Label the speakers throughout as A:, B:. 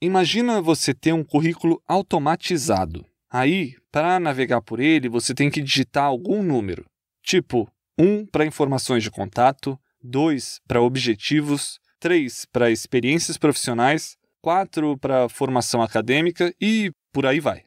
A: Imagina você ter um currículo automatizado. Aí, para navegar por ele, você tem que digitar algum número, tipo 1 para informações de contato, 2 para objetivos, 3 para experiências profissionais, 4 para formação acadêmica e por aí vai.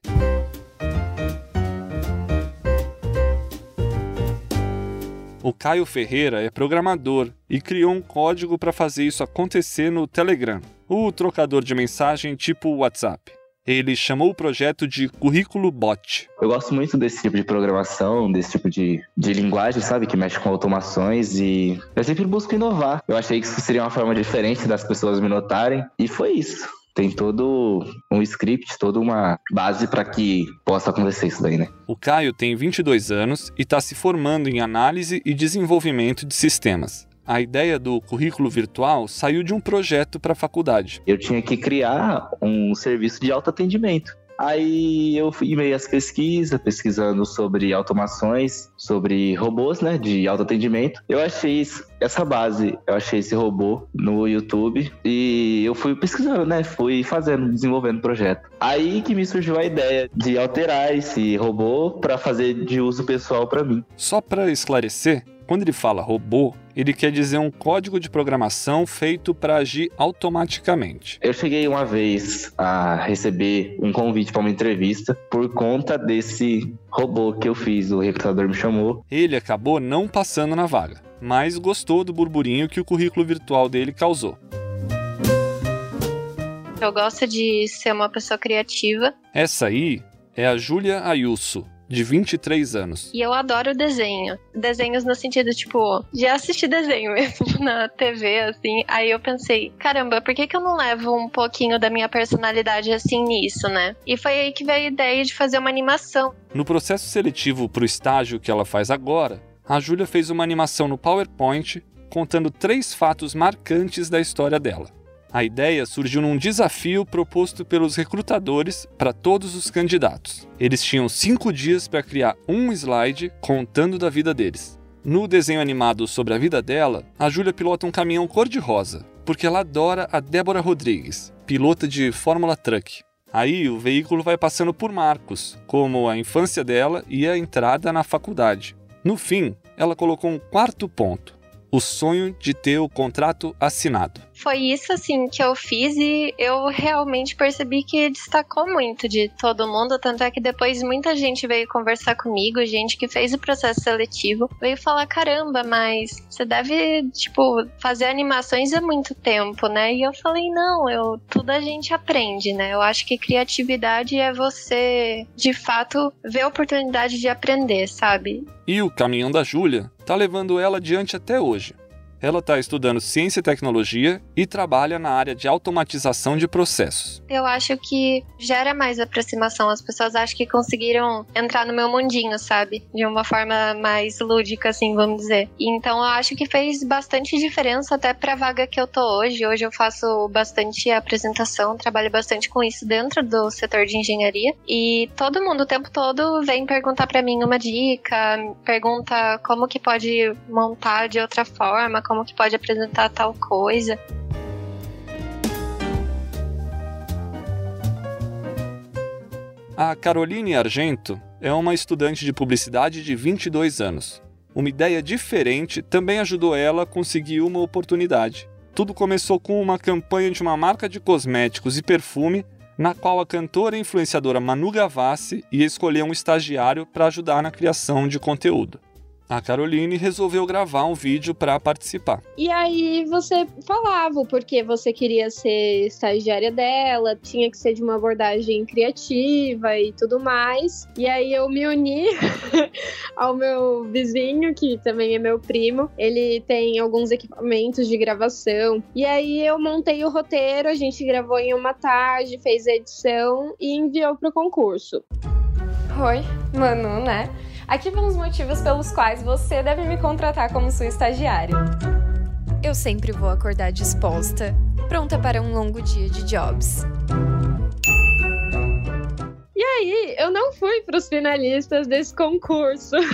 A: O Caio Ferreira é programador e criou um código para fazer isso acontecer no Telegram, o trocador de mensagem tipo WhatsApp. Ele chamou o projeto de Currículo Bot.
B: Eu gosto muito desse tipo de programação, desse tipo de, de linguagem, sabe? Que mexe com automações e eu sempre busco inovar. Eu achei que isso seria uma forma diferente das pessoas me notarem e foi isso tem todo um script, toda uma base para que possa acontecer isso daí, né?
A: O Caio tem 22 anos e está se formando em análise e desenvolvimento de sistemas. A ideia do currículo virtual saiu de um projeto para a faculdade.
B: Eu tinha que criar um serviço de autoatendimento. Aí eu fui meio às pesquisas, pesquisando sobre automações, sobre robôs, né, de autoatendimento. Eu achei essa base, eu achei esse robô no YouTube e eu fui pesquisando, né, fui fazendo, desenvolvendo o projeto. Aí que me surgiu a ideia de alterar esse robô para fazer de uso pessoal para mim.
A: Só para esclarecer, quando ele fala robô, ele quer dizer um código de programação feito para agir automaticamente.
B: Eu cheguei uma vez a receber um convite para uma entrevista por conta desse robô que eu fiz, o recrutador me chamou.
A: Ele acabou não passando na vaga, mas gostou do burburinho que o currículo virtual dele causou.
C: Eu gosto de ser uma pessoa criativa.
A: Essa aí é a Júlia Ayuso, de 23 anos.
C: E eu adoro desenho. Desenhos no sentido, tipo, de assistir desenho mesmo na TV, assim. Aí eu pensei, caramba, por que, que eu não levo um pouquinho da minha personalidade assim nisso, né? E foi aí que veio a ideia de fazer uma animação.
A: No processo seletivo para o estágio que ela faz agora, a Júlia fez uma animação no PowerPoint contando três fatos marcantes da história dela. A ideia surgiu num desafio proposto pelos recrutadores para todos os candidatos. Eles tinham cinco dias para criar um slide contando da vida deles. No desenho animado sobre a vida dela, a Júlia pilota um caminhão cor-de-rosa, porque ela adora a Débora Rodrigues, pilota de Fórmula Truck. Aí o veículo vai passando por marcos, como a infância dela e a entrada na faculdade. No fim, ela colocou um quarto ponto: o sonho de ter o contrato assinado
C: foi isso assim que eu fiz e eu realmente percebi que destacou muito de todo mundo, tanto é que depois muita gente veio conversar comigo, gente que fez o processo seletivo, veio falar caramba, mas você deve, tipo, fazer animações há muito tempo, né? E eu falei, não, eu tudo a gente aprende, né? Eu acho que criatividade é você, de fato, ver a oportunidade de aprender, sabe?
A: E o caminhão da Júlia tá levando ela adiante até hoje. Ela está estudando ciência e tecnologia e trabalha na área de automatização de processos.
C: Eu acho que gera mais aproximação. As pessoas acham que conseguiram entrar no meu mundinho, sabe? De uma forma mais lúdica, assim, vamos dizer. Então eu acho que fez bastante diferença até para a vaga que eu tô hoje. Hoje eu faço bastante apresentação, trabalho bastante com isso dentro do setor de engenharia. E todo mundo o tempo todo vem perguntar para mim uma dica, pergunta como que pode montar de outra forma, como que pode apresentar tal coisa.
A: A Caroline Argento é uma estudante de publicidade de 22 anos. Uma ideia diferente também ajudou ela a conseguir uma oportunidade. Tudo começou com uma campanha de uma marca de cosméticos e perfume, na qual a cantora e influenciadora Manu Gavassi ia escolher um estagiário para ajudar na criação de conteúdo a Caroline resolveu gravar um vídeo para participar.
D: E aí você falava porque você queria ser estagiária dela, tinha que ser de uma abordagem criativa e tudo mais. E aí eu me uni ao meu vizinho, que também é meu primo. Ele tem alguns equipamentos de gravação. E aí eu montei o roteiro, a gente gravou em uma tarde, fez a edição e enviou pro concurso.
E: Oi, Manu, né? Aqui vão os motivos pelos quais você deve me contratar como sua estagiária.
F: Eu sempre vou acordar disposta, pronta para um longo dia de jobs.
D: E aí, eu não fui para os finalistas desse concurso.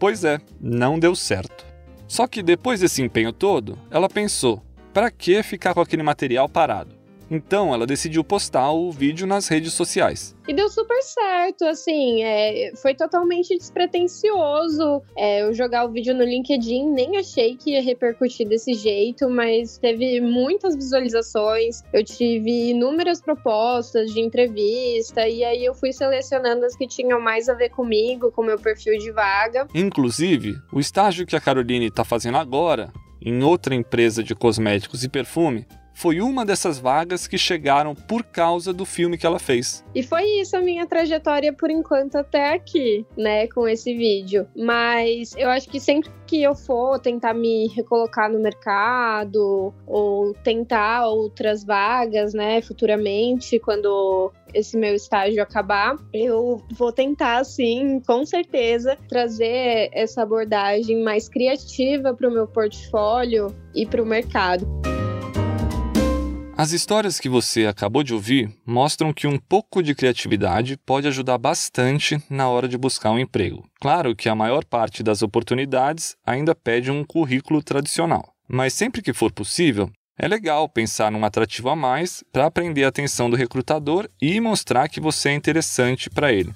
A: Pois é, não deu certo. Só que depois desse empenho todo, ela pensou: para que ficar com aquele material parado? Então ela decidiu postar o vídeo nas redes sociais.
D: E deu super certo, assim, é, foi totalmente despretensioso é, eu jogar o vídeo no LinkedIn, nem achei que ia repercutir desse jeito, mas teve muitas visualizações, eu tive inúmeras propostas de entrevista, e aí eu fui selecionando as que tinham mais a ver comigo, com meu perfil de vaga.
A: Inclusive, o estágio que a Caroline está fazendo agora, em outra empresa de cosméticos e perfume, foi uma dessas vagas que chegaram por causa do filme que ela fez.
D: E foi isso a minha trajetória por enquanto até aqui, né, com esse vídeo. Mas eu acho que sempre que eu for tentar me recolocar no mercado ou tentar outras vagas, né, futuramente, quando esse meu estágio acabar, eu vou tentar, sim, com certeza, trazer essa abordagem mais criativa para o meu portfólio e para o mercado.
A: As histórias que você acabou de ouvir mostram que um pouco de criatividade pode ajudar bastante na hora de buscar um emprego. Claro que a maior parte das oportunidades ainda pede um currículo tradicional, mas sempre que for possível, é legal pensar num atrativo a mais para prender a atenção do recrutador e mostrar que você é interessante para ele.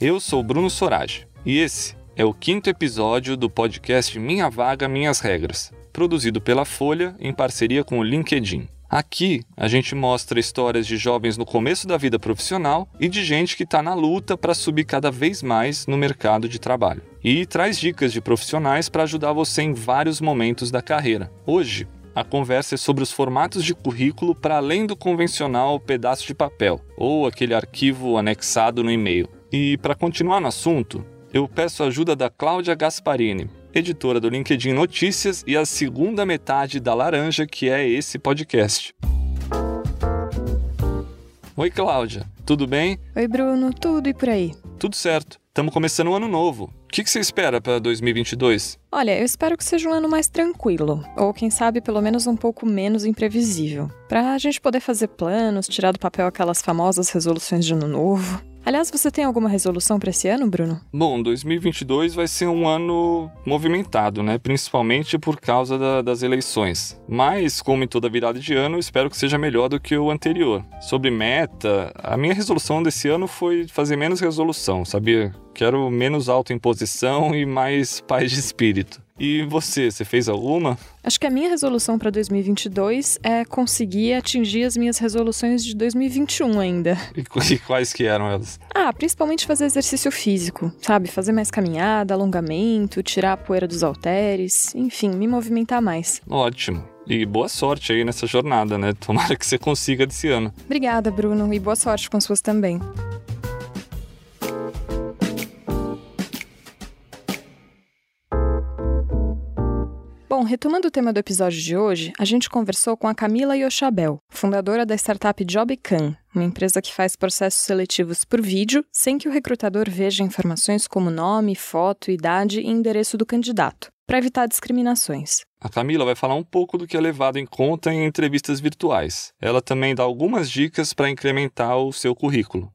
A: Eu sou Bruno Sorage e esse é o quinto episódio do podcast Minha Vaga Minhas Regras, produzido pela Folha em parceria com o LinkedIn. Aqui a gente mostra histórias de jovens no começo da vida profissional e de gente que está na luta para subir cada vez mais no mercado de trabalho. E traz dicas de profissionais para ajudar você em vários momentos da carreira. Hoje, a conversa é sobre os formatos de currículo para além do convencional pedaço de papel ou aquele arquivo anexado no e-mail. E para continuar no assunto, eu peço a ajuda da Cláudia Gasparini, editora do LinkedIn Notícias e a segunda metade da Laranja, que é esse podcast. Oi, Cláudia, tudo bem?
G: Oi, Bruno, tudo e por aí?
A: Tudo certo. Estamos começando um ano novo. O que, que você espera para 2022?
G: Olha, eu espero que seja um ano mais tranquilo, ou quem sabe pelo menos um pouco menos imprevisível, para a gente poder fazer planos, tirar do papel aquelas famosas resoluções de ano novo. Aliás, você tem alguma resolução para esse ano, Bruno?
A: Bom, 2022 vai ser um ano movimentado, né? Principalmente por causa da, das eleições. Mas, como em toda virada de ano, espero que seja melhor do que o anterior. Sobre meta, a minha resolução desse ano foi fazer menos resolução, sabia? Quero menos autoimposição e mais paz de espírito. E você, você fez alguma?
G: Acho que a minha resolução para 2022 é conseguir atingir as minhas resoluções de 2021 ainda.
A: E, e quais que eram elas?
G: Ah, principalmente fazer exercício físico, sabe? Fazer mais caminhada, alongamento, tirar a poeira dos halteres, enfim, me movimentar mais.
A: Ótimo. E boa sorte aí nessa jornada, né? Tomara que você consiga desse ano.
G: Obrigada, Bruno, e boa sorte com suas também. Retomando o tema do episódio de hoje, a gente conversou com a Camila Yoshabel, fundadora da startup JobCam, uma empresa que faz processos seletivos por vídeo sem que o recrutador veja informações como nome, foto, idade e endereço do candidato, para evitar discriminações.
A: A Camila vai falar um pouco do que é levado em conta em entrevistas virtuais. Ela também dá algumas dicas para incrementar o seu currículo.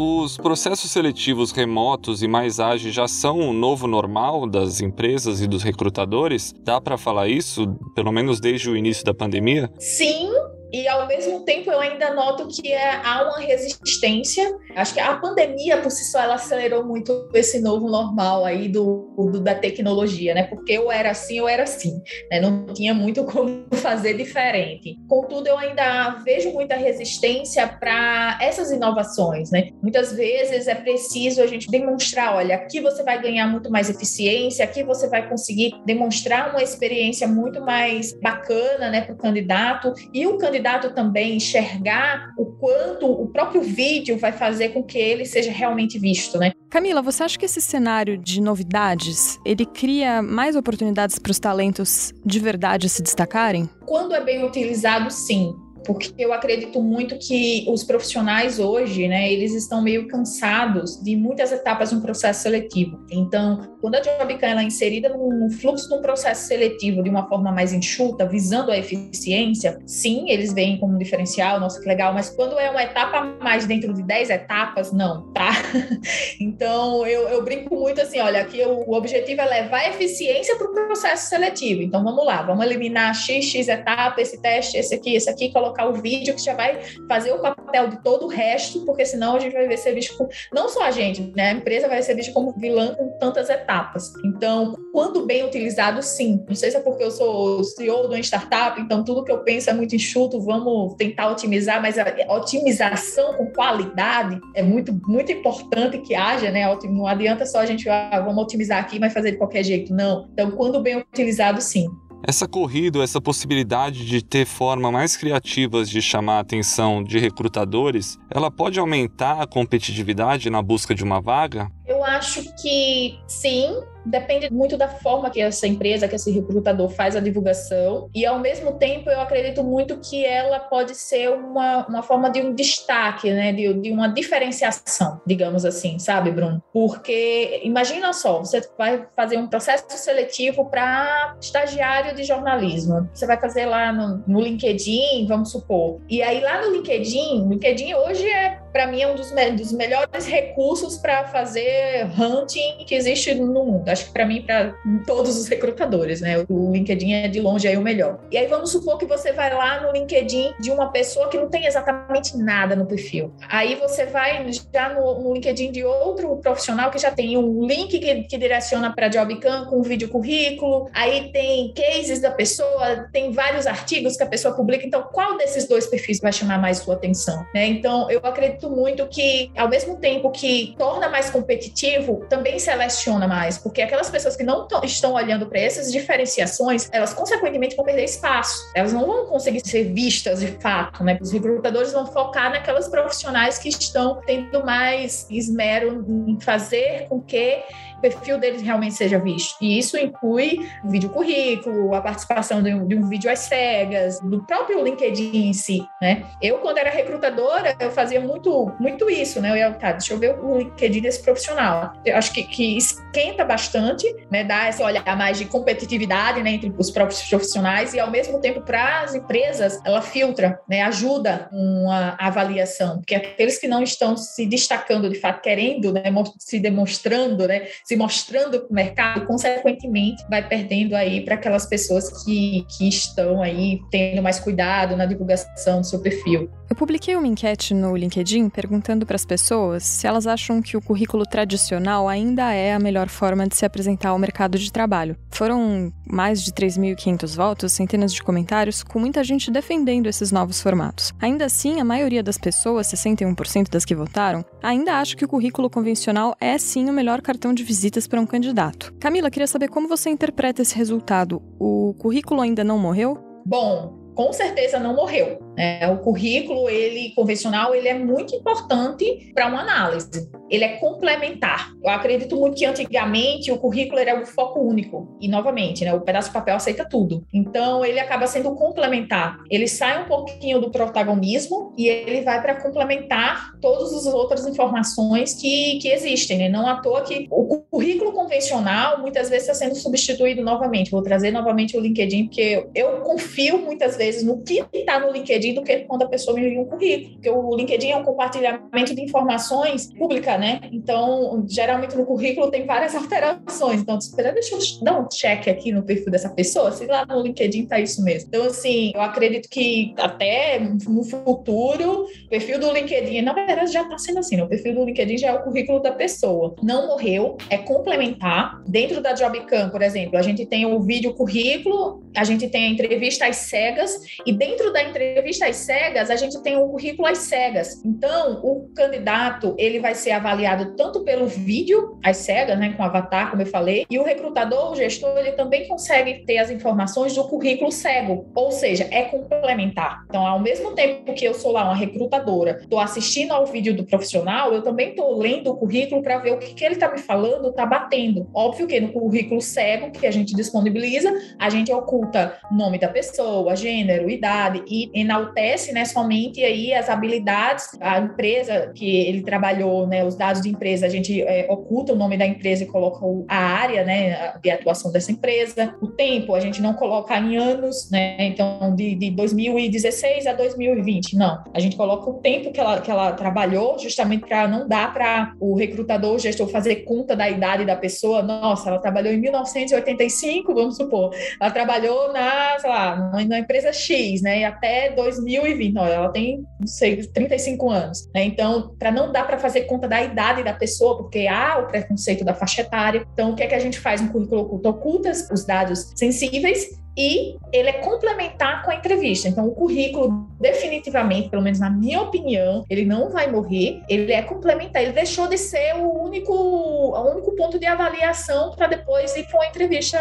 A: Os processos seletivos remotos e mais ágeis já são o novo normal das empresas e dos recrutadores? Dá para falar isso, pelo menos desde o início da pandemia?
H: Sim, e ao mesmo tempo eu ainda noto que é, há uma resistência. Acho que a pandemia por si só ela acelerou muito esse novo normal aí do, do da tecnologia, né? Porque eu era assim, eu era assim, né? Não tinha muito como fazer diferente. Contudo, eu ainda vejo muita resistência para essas inovações, né? Muitas vezes é preciso a gente demonstrar, olha, aqui você vai ganhar muito mais eficiência, aqui você vai conseguir demonstrar uma experiência muito mais bacana, né, para o candidato e o candidato candidato também enxergar o quanto o próprio vídeo vai fazer com que ele seja realmente visto, né?
G: Camila, você acha que esse cenário de novidades, ele cria mais oportunidades para os talentos de verdade se destacarem?
H: Quando é bem utilizado, sim porque eu acredito muito que os profissionais hoje, né, eles estão meio cansados de muitas etapas de um processo seletivo. Então, quando a Jobcan ela é inserida no fluxo de um processo seletivo de uma forma mais enxuta, visando a eficiência, sim, eles veem como um diferencial, nossa, que legal, mas quando é uma etapa a mais dentro de 10 etapas, não, tá? Então, eu, eu brinco muito assim, olha, aqui o, objetivo é levar a eficiência para o processo seletivo. Então, vamos lá, vamos eliminar x, x etapa, esse teste, esse aqui, esse aqui, colocar o vídeo que já vai fazer o papel de todo o resto, porque senão a gente vai ser visto como, não só a gente, né? A empresa vai ser vista como vilã com tantas etapas. Então, quando bem utilizado, sim. Não sei se é porque eu sou CEO de uma startup, então tudo que eu penso é muito enxuto, vamos tentar otimizar, mas a otimização com qualidade é muito, muito importante que haja, né? Não adianta só a gente, ah, vamos otimizar aqui, mas fazer de qualquer jeito. Não. Então, quando bem utilizado, sim.
A: Essa corrida, essa possibilidade de ter formas mais criativas de chamar a atenção de recrutadores, ela pode aumentar a competitividade na busca de uma vaga?
H: Eu acho que sim, depende muito da forma que essa empresa, que esse recrutador faz a divulgação, e ao mesmo tempo eu acredito muito que ela pode ser uma, uma forma de um destaque, né, de, de uma diferenciação, digamos assim, sabe, Bruno? Porque imagina só, você vai fazer um processo seletivo para estagiário de jornalismo, você vai fazer lá no, no LinkedIn, vamos supor, e aí lá no LinkedIn, LinkedIn hoje é para mim é um dos, me dos melhores recursos para fazer hunting que existe no mundo. Acho que para mim, para todos os recrutadores, né? O LinkedIn é de longe aí o melhor. E aí vamos supor que você vai lá no LinkedIn de uma pessoa que não tem exatamente nada no perfil. Aí você vai já no, no LinkedIn de outro profissional que já tem um link que, que direciona para JobCam com um vídeo currículo. Aí tem cases da pessoa, tem vários artigos que a pessoa publica. Então, qual desses dois perfis vai chamar mais sua atenção? Né? Então, eu acredito muito que, ao mesmo tempo que torna mais competitivo, também seleciona mais, porque aquelas pessoas que não estão olhando para essas diferenciações, elas consequentemente vão perder espaço, elas não vão conseguir ser vistas de fato, né? Os recrutadores vão focar naquelas profissionais que estão tendo mais esmero em fazer com que perfil deles realmente seja visto. E isso inclui vídeo currículo, a participação de um, de um vídeo às cegas, do próprio LinkedIn em si, né? Eu, quando era recrutadora, eu fazia muito, muito isso, né? Eu ia, tá, deixa eu ver o LinkedIn desse profissional. Eu acho que, que esquenta bastante, né? Dá esse olhar mais de competitividade, né? Entre os próprios profissionais e, ao mesmo tempo, para as empresas, ela filtra, né? Ajuda uma avaliação, porque aqueles que não estão se destacando, de fato, querendo, né? Se demonstrando, né? Se mostrando para o mercado, consequentemente vai perdendo aí para aquelas pessoas que, que estão aí tendo mais cuidado na divulgação do seu perfil.
G: Eu publiquei uma enquete no LinkedIn perguntando para as pessoas se elas acham que o currículo tradicional ainda é a melhor forma de se apresentar ao mercado de trabalho. Foram mais de 3.500 votos, centenas de comentários, com muita gente defendendo esses novos formatos. Ainda assim, a maioria das pessoas, 61% das que votaram, ainda acha que o currículo convencional é sim o melhor cartão de visitas para um candidato. Camila, queria saber como você interpreta esse resultado. O currículo ainda não morreu?
H: Bom, com certeza não morreu. É, o currículo, ele convencional, ele é muito importante para uma análise. Ele é complementar. Eu acredito muito que antigamente o currículo era um foco único. E novamente, né, o pedaço de papel aceita tudo. Então ele acaba sendo complementar. Ele sai um pouquinho do protagonismo e ele vai para complementar todas as outras informações que, que existem. Né? Não à toa que o currículo convencional muitas vezes está sendo substituído novamente. Vou trazer novamente o LinkedIn, porque eu confio muitas vezes no que está no LinkedIn LinkedIn do que quando a pessoa me envia um currículo. Porque o LinkedIn é um compartilhamento de informações pública, né? Então, geralmente no currículo tem várias alterações. Então, espera, deixa eu dar um check aqui no perfil dessa pessoa, se lá no LinkedIn tá isso mesmo. Então, assim, eu acredito que até no futuro, o perfil do LinkedIn, na verdade, já tá sendo assim, né? O perfil do LinkedIn já é o currículo da pessoa. Não morreu, é complementar. Dentro da JobCam, por exemplo, a gente tem o vídeo currículo, a gente tem a entrevista às cegas, e dentro da entrevista entrevista às cegas, a gente tem um currículo às cegas. Então, o candidato, ele vai ser avaliado tanto pelo vídeo às cegas, né, com avatar, como eu falei, e o recrutador, o gestor, ele também consegue ter as informações do currículo cego, ou seja, é complementar. Então, ao mesmo tempo que eu sou lá uma recrutadora, estou assistindo ao vídeo do profissional, eu também estou lendo o currículo para ver o que, que ele está me falando, está batendo. Óbvio que no currículo cego que a gente disponibiliza, a gente oculta nome da pessoa, gênero, idade e na enaltece, né, somente aí as habilidades, a empresa que ele trabalhou, né, os dados de empresa, a gente é, oculta o nome da empresa e coloca a área, né, de atuação dessa empresa. O tempo, a gente não coloca em anos, né, então de, de 2016 a 2020, não. A gente coloca o tempo que ela, que ela trabalhou, justamente para não dar para o recrutador, o gestor fazer conta da idade da pessoa. Nossa, ela trabalhou em 1985, vamos supor. Ela trabalhou na, sei lá, na empresa X, né, e até 2020. Não, ela tem, não sei, 35 anos. Né? Então, para não dar para fazer conta da idade da pessoa, porque há o preconceito da faixa etária. Então, o que é que a gente faz no currículo oculto? Oculta os dados sensíveis e ele é complementar com a entrevista. Então, o currículo, definitivamente, pelo menos na minha opinião, ele não vai morrer, ele é complementar, ele deixou de ser o único, o único ponto de avaliação para depois ir para uma entrevista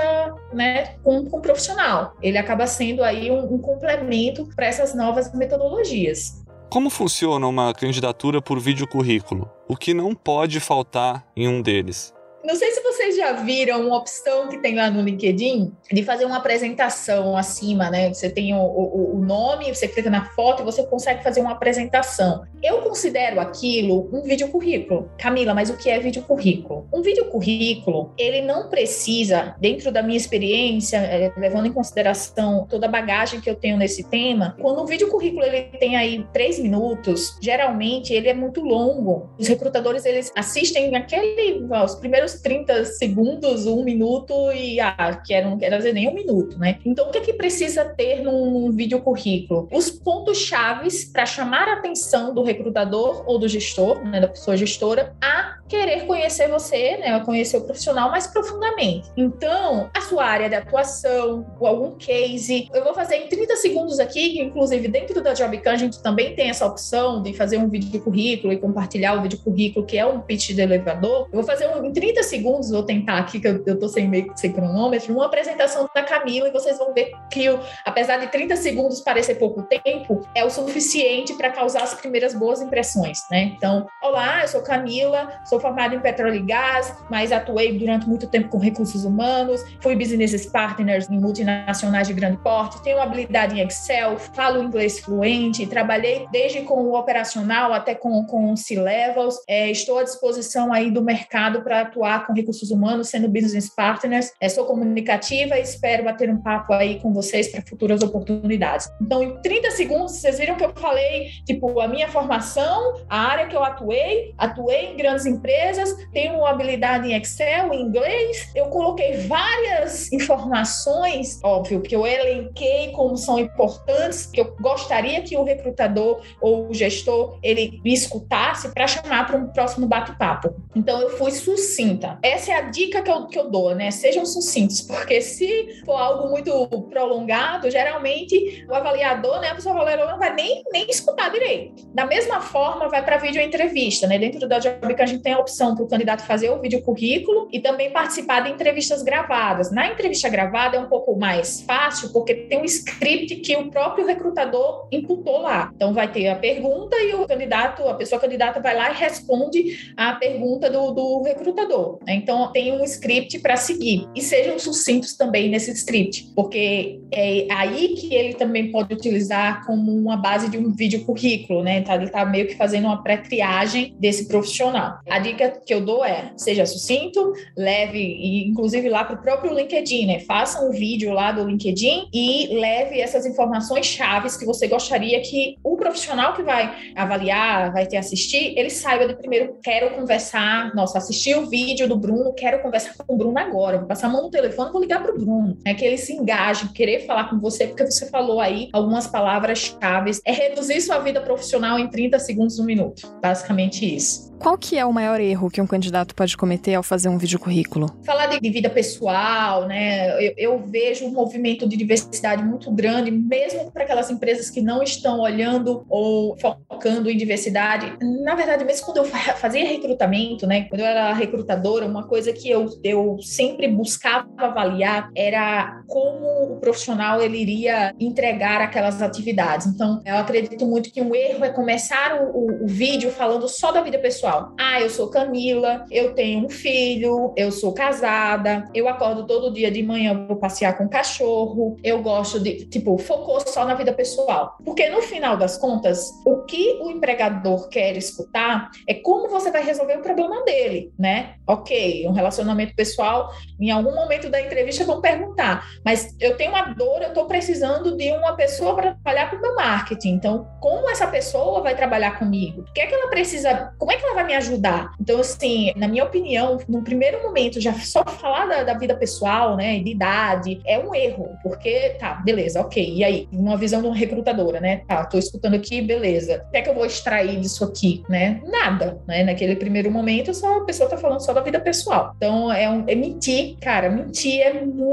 H: né, com, com um profissional. Ele acaba sendo aí um, um complemento para essas novas metodologias.
A: Como funciona uma candidatura por vídeo currículo? O que não pode faltar em um deles?
H: Não sei se vocês já viram uma opção que tem lá no LinkedIn de fazer uma apresentação acima, né? Você tem o, o, o, nome, você clica na foto e você consegue fazer uma apresentação. Eu considero aquilo um vídeo currículo. Camila, mas o que é vídeo currículo? Um vídeo currículo, ele não precisa, dentro da minha experiência, é, levando em consideração toda a bagagem que eu tenho nesse tema, quando um vídeo currículo ele tem aí três minutos, geralmente ele é muito longo. Os recrutadores eles assistem aquele, os primeiros 30 segundos, um minuto e ah, quero, não quero dizer nem um minuto, né? Então, o que é que precisa ter num, num vídeo currículo? Os pontos chaves para chamar a atenção do recrutador ou do gestor, né, da pessoa gestora, a querer conhecer você, né, a conhecer o profissional mais profundamente. Então, a sua área de atuação, algum case, eu vou fazer em 30 segundos aqui, inclusive dentro da Jobcan a gente também tem essa opção de fazer um vídeo currículo e compartilhar o vídeo currículo, que é um pitch de elevador. Eu vou fazer um, em 30 segundos, vou tentar aqui, que eu, eu tô sem meio sem cronômetro, uma apresentação da Camila e vocês vão ver que, apesar de 30 segundos parecer pouco tempo, é o suficiente para causar as primeiras boas impressões, né? Então, olá, eu sou Camila, sou formada em petróleo e gás, mas atuei durante muito tempo com recursos humanos, fui business partners em multinacionais de grande porte, tenho habilidade em Excel, falo inglês fluente, trabalhei desde com o operacional até com, com C-levels, é, estou à disposição aí do mercado para atuar com recursos humanos, sendo business partners. É, sou comunicativa e espero bater um papo aí com vocês para futuras oportunidades. Então, em 30 segundos, vocês viram que eu falei, tipo, a minha formação, a área que eu atuei, atuei em grandes empresas, tenho uma habilidade em Excel, em inglês, eu coloquei várias informações, óbvio, que eu elenquei como são importantes, que eu gostaria que o recrutador ou o gestor ele me escutasse para chamar para um próximo bate-papo. Então eu fui sucinta sucinta. Essa é a dica que eu, que eu dou, né? Sejam sucintos, porque se for algo muito prolongado, geralmente o avaliador, né, a pessoa avaliadora não vai nem, nem escutar direito. Da mesma forma, vai para vídeo entrevista, né? Dentro da Job a gente tem a opção para o candidato fazer o vídeo currículo e também participar de entrevistas gravadas. Na entrevista gravada é um pouco mais fácil, porque tem um script que o próprio recrutador imputou lá. Então vai ter a pergunta e o candidato, a pessoa candidata vai lá e responde a pergunta do, do recrutador. Né? Então, tem um script para seguir. E sejam sucintos também nesse script, porque é aí que ele também pode utilizar como uma base de um vídeo currículo, né? Então, ele está meio que fazendo uma pré-triagem desse profissional. A dica que eu dou é: seja sucinto, leve, inclusive lá para o próprio LinkedIn, né? Faça um vídeo lá do LinkedIn e leve essas informações chaves que você gostaria que o profissional que vai avaliar, vai te assistir, ele saiba de primeiro, quero conversar, nossa, assistir o vídeo vídeo do Bruno, quero conversar com o Bruno agora, vou passar a mão no telefone, vou ligar para o Bruno. É que ele se engaje, querer falar com você, porque você falou aí algumas palavras-chave. É reduzir sua vida profissional em 30 segundos, um minuto. Basicamente isso.
G: Qual que é o maior erro que um candidato pode cometer ao fazer um vídeo currículo?
H: Falar de, vida pessoal, né? Eu, eu, vejo um movimento de diversidade muito grande, mesmo para aquelas empresas que não estão olhando ou focando em diversidade. Na verdade, mesmo quando eu fazia recrutamento, né? Quando eu era recrutadora, uma coisa que eu, eu sempre buscava avaliar era como o profissional ele iria entregar aquelas atividades. Então, eu acredito muito que um erro é começar o, o, o vídeo falando só da vida pessoal pessoal. Ah, eu sou Camila, eu tenho um filho, eu sou casada, eu acordo todo dia de manhã, vou passear com o cachorro, eu gosto de, tipo, focou só na vida pessoal. Porque no final das contas, o que o empregador quer escutar é como você vai resolver o problema dele, né? Ok, um relacionamento pessoal, em algum momento da entrevista vão perguntar, mas eu tenho uma dor, eu estou precisando de uma pessoa para trabalhar com o meu marketing. Então, como essa pessoa vai trabalhar comigo? O que é que ela precisa? Como é que ela vai me ajudar? Então, assim, na minha opinião, no primeiro momento, já só falar da, da vida pessoal, né, de idade, é um erro, porque tá, beleza, ok. E aí, uma visão de uma recrutadora, né? Tá, tô escutando aqui, beleza. O que é que eu vou extrair disso aqui, né? Nada, né? Naquele primeiro momento, só a pessoa tá falando só da vida pessoal. Então, é, um, é mentir, cara, mentir é muito,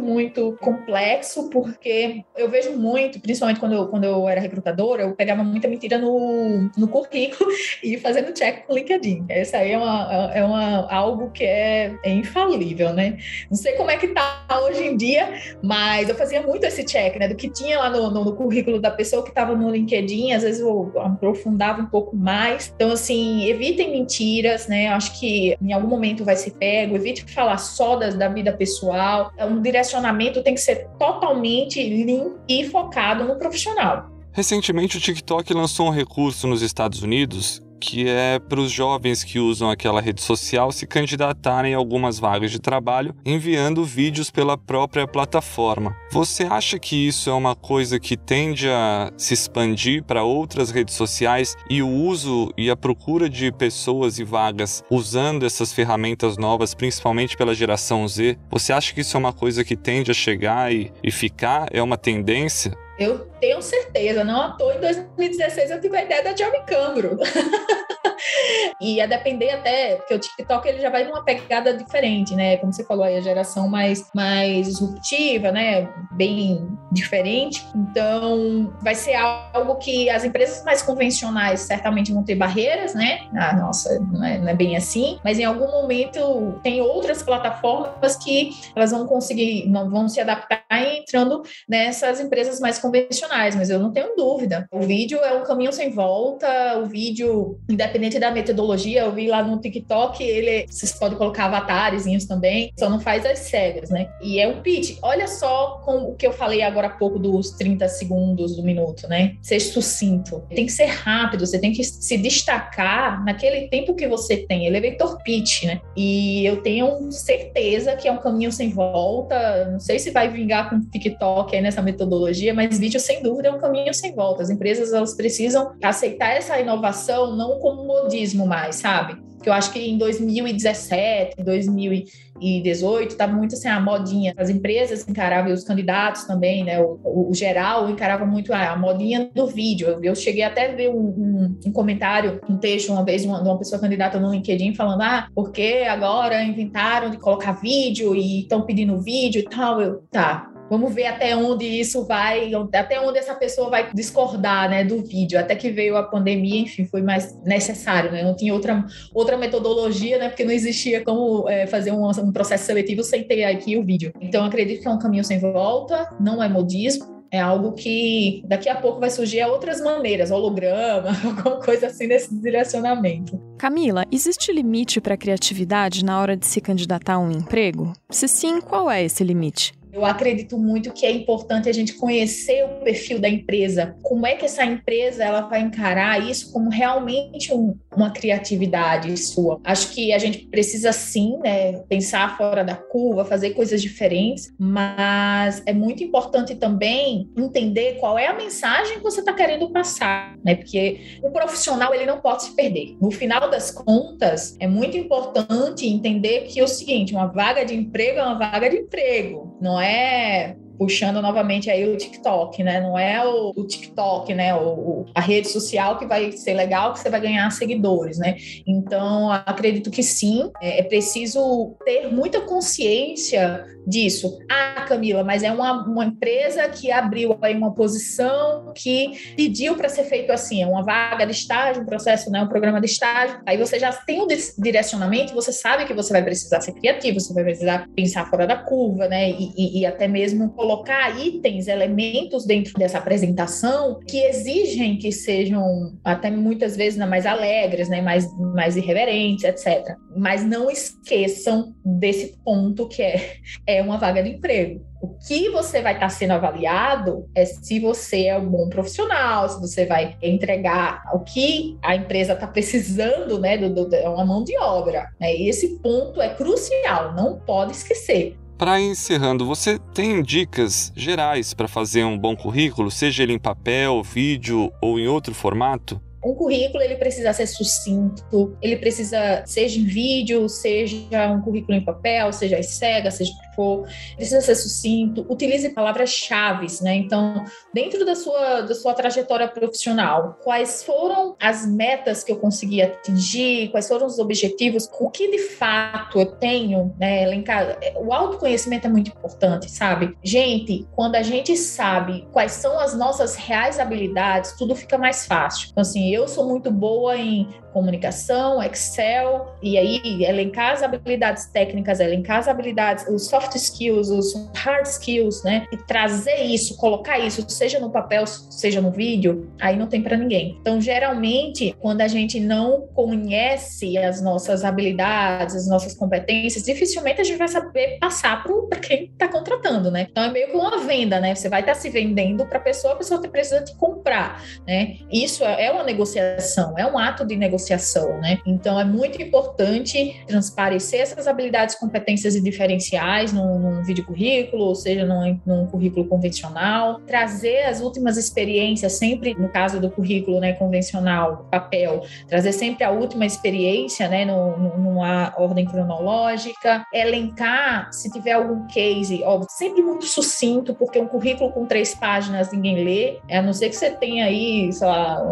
H: muito complexo, porque eu vejo muito, principalmente quando eu, quando eu era recrutadora, eu pegava muita mentira no, no currículo e fazendo check com o LinkedIn. Essa aí é, uma, é uma, algo que é, é infalível, né? Não sei como é que tá hoje em dia, mas eu fazia muito esse check, né? Do que tinha lá no, no, no currículo da pessoa que estava no LinkedIn, às vezes eu aprofundava um pouco mais. Então, assim, evitem mentiras, né? Acho que em algum momento vai ser pego, evite falar só da, da vida pessoal. Um direcionamento tem que ser totalmente limpo e focado no profissional.
A: Recentemente, o TikTok lançou um recurso nos Estados Unidos que é para os jovens que usam aquela rede social se candidatarem a algumas vagas de trabalho enviando vídeos pela própria plataforma. Você acha que isso é uma coisa que tende a se expandir para outras redes sociais e o uso e a procura de pessoas e vagas usando essas ferramentas novas, principalmente pela geração Z? Você acha que isso é uma coisa que tende a chegar e, e ficar? É uma tendência?
H: Eu tenho certeza, não à toa em 2016 eu tive a ideia da Johnny Cambro. e a depender até, porque o TikTok ele já vai numa pegada diferente, né? Como você falou aí, a geração mais, mais disruptiva, né? Bem diferente. Então, vai ser algo que as empresas mais convencionais certamente vão ter barreiras, né? Ah, nossa, não é, não é bem assim. Mas em algum momento tem outras plataformas que elas vão conseguir, vão se adaptar entrando nessas empresas mais convencionais, mas eu não tenho dúvida. O vídeo é um caminho sem volta, o vídeo, independente da metodologia, eu vi lá no TikTok, ele, vocês podem colocar avatarezinhos também, só não faz as cegas, né? E é um pitch. Olha só com o que eu falei agora há pouco dos 30 segundos do minuto, né? Ser sucinto. Tem que ser rápido, você tem que se destacar naquele tempo que você tem. Elevator pitch, né? E eu tenho certeza que é um caminho sem volta. Não sei se vai vingar com o TikTok aí nessa metodologia, mas vídeo, sem dúvida, é um caminho sem volta. As empresas elas precisam aceitar essa inovação não como modismo mais, sabe? Que eu acho que em 2017, 2018, estava muito assim a modinha. As empresas encaravam, e os candidatos também, né? O, o, o geral encarava muito ah, a modinha do vídeo. Eu, eu cheguei até a ver um, um, um, comentário, um texto uma vez de uma, de uma pessoa candidata no LinkedIn falando: ah, porque agora inventaram de colocar vídeo e estão pedindo vídeo e tal. Eu, tá, Vamos ver até onde isso vai, até onde essa pessoa vai discordar, né, do vídeo. Até que veio a pandemia, enfim, foi mais necessário, né? Não tinha outra, outra metodologia, né? Porque não existia como é, fazer um, um, processo seletivo sem ter aqui o vídeo. Então, acredito que é um caminho sem volta, não é modismo. É algo que daqui a pouco vai surgir outras maneiras, holograma, alguma coisa assim nesse direcionamento.
G: Camila, existe limite para a criatividade na hora de se candidatar a um emprego? Se sim, qual é esse limite?
H: Eu acredito muito que é importante a gente conhecer o perfil da empresa, como é que essa empresa ela vai encarar isso como realmente um, uma criatividade sua. Acho que a gente precisa sim, né, pensar fora da curva, fazer coisas diferentes, mas é muito importante também entender qual é a mensagem que você está querendo passar, né? Porque o profissional ele não pode se perder. No final das contas, é muito importante entender que é o seguinte, uma vaga de emprego é uma vaga de emprego, não é é puxando novamente aí o TikTok, né? Não é o, o TikTok, né? O, o, a rede social que vai ser legal, que você vai ganhar seguidores, né? Então, acredito que sim, é, é preciso ter muita consciência disso. Ah, Camila, mas é uma, uma empresa que abriu aí uma posição que pediu para ser feito assim, é uma vaga de estágio, um processo, né? Um programa de estágio. Aí você já tem um direcionamento, você sabe que você vai precisar ser criativo, você vai precisar pensar fora da curva, né? e, e, e até mesmo colocar itens, elementos dentro dessa apresentação que exigem que sejam até muitas vezes mais alegres, né, mais, mais irreverentes, etc. Mas não esqueçam desse ponto que é, é uma vaga de emprego. O que você vai estar sendo avaliado é se você é um bom profissional, se você vai entregar o que a empresa está precisando, né? Do, do, é uma mão de obra. Né? E esse ponto é crucial, não pode esquecer.
A: Para encerrando, você tem dicas gerais para fazer um bom currículo, seja ele em papel, vídeo ou em outro formato?
H: Um currículo ele precisa ser sucinto, ele precisa seja em vídeo, seja um currículo em papel, seja cega, seja for, precisa ser sucinto, utilize palavras-chave, né? Então, dentro da sua, da sua trajetória profissional, quais foram as metas que eu consegui atingir, quais foram os objetivos, o que de fato eu tenho, né? Elencar. O autoconhecimento é muito importante, sabe? Gente, quando a gente sabe quais são as nossas reais habilidades, tudo fica mais fácil. Então, assim, eu sou muito boa em comunicação, Excel, e aí elencar as habilidades técnicas, elencar as habilidades, os soft skills, os hard skills, né? E trazer isso, colocar isso, seja no papel, seja no vídeo, aí não tem para ninguém. Então, geralmente, quando a gente não conhece as nossas habilidades, as nossas competências, dificilmente a gente vai saber passar para quem está contratando, né? Então, é meio que uma venda, né? Você vai estar tá se vendendo para a pessoa, a pessoa precisa te comprar, né? Isso é, é uma negociação, é um ato de negociação, né? Então é muito importante transparecer essas habilidades, competências e diferenciais num, num vídeo currículo, ou seja, num, num, currículo convencional, trazer as últimas experiências, sempre no caso do currículo né, convencional, papel, trazer sempre a última experiência, né, no, numa ordem cronológica, elencar se tiver algum case, sempre muito sucinto, porque um currículo com três páginas ninguém lê, a não ser que você tenha aí, sei lá,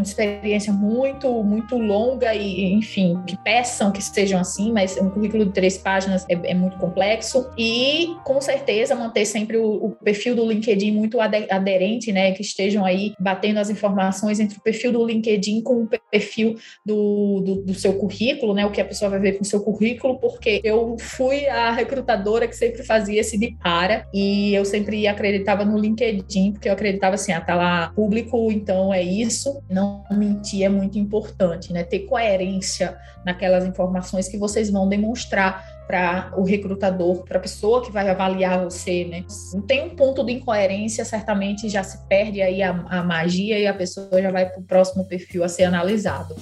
H: uma experiência muito, muito longa e, enfim, que peçam que sejam assim, mas um currículo de três páginas é, é muito complexo. E, com certeza, manter sempre o, o, perfil do LinkedIn muito aderente, né, que estejam aí batendo as informações entre o perfil do LinkedIn com o perfil do, do, do seu currículo, né, o que a pessoa vai ver com o seu currículo, porque eu fui a recrutadora que sempre fazia esse de para e eu sempre acreditava no LinkedIn, porque eu acreditava assim, ah, tá lá público, então é isso, mentir é muito importante, né? Ter coerência naquelas informações que vocês vão demonstrar para o recrutador, para a pessoa que vai avaliar você, né? Não tem um ponto de incoerência, certamente já se perde aí a, a magia e a pessoa já vai para o próximo perfil a ser analisado.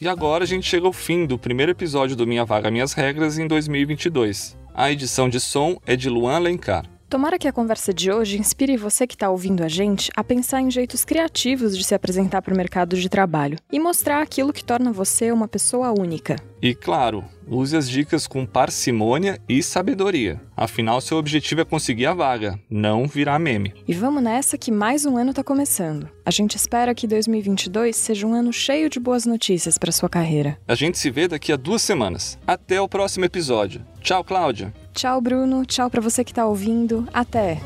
A: E agora a gente chega ao fim do primeiro episódio do Minha Vaga Minhas Regras em 2022. A edição de som é de Luan Lencar.
G: Tomara que a conversa de hoje inspire você que está ouvindo a gente a pensar em jeitos criativos de se apresentar para o mercado de trabalho e mostrar aquilo que torna você uma pessoa única.
A: E claro, use as dicas com parcimônia e sabedoria. Afinal, seu objetivo é conseguir a vaga, não virar meme.
G: E vamos nessa que mais um ano está começando. A gente espera que 2022 seja um ano cheio de boas notícias para sua carreira.
A: A gente se vê daqui a duas semanas. Até o próximo episódio. Tchau, Cláudia.
G: Tchau, Bruno. Tchau para você que está ouvindo. Até!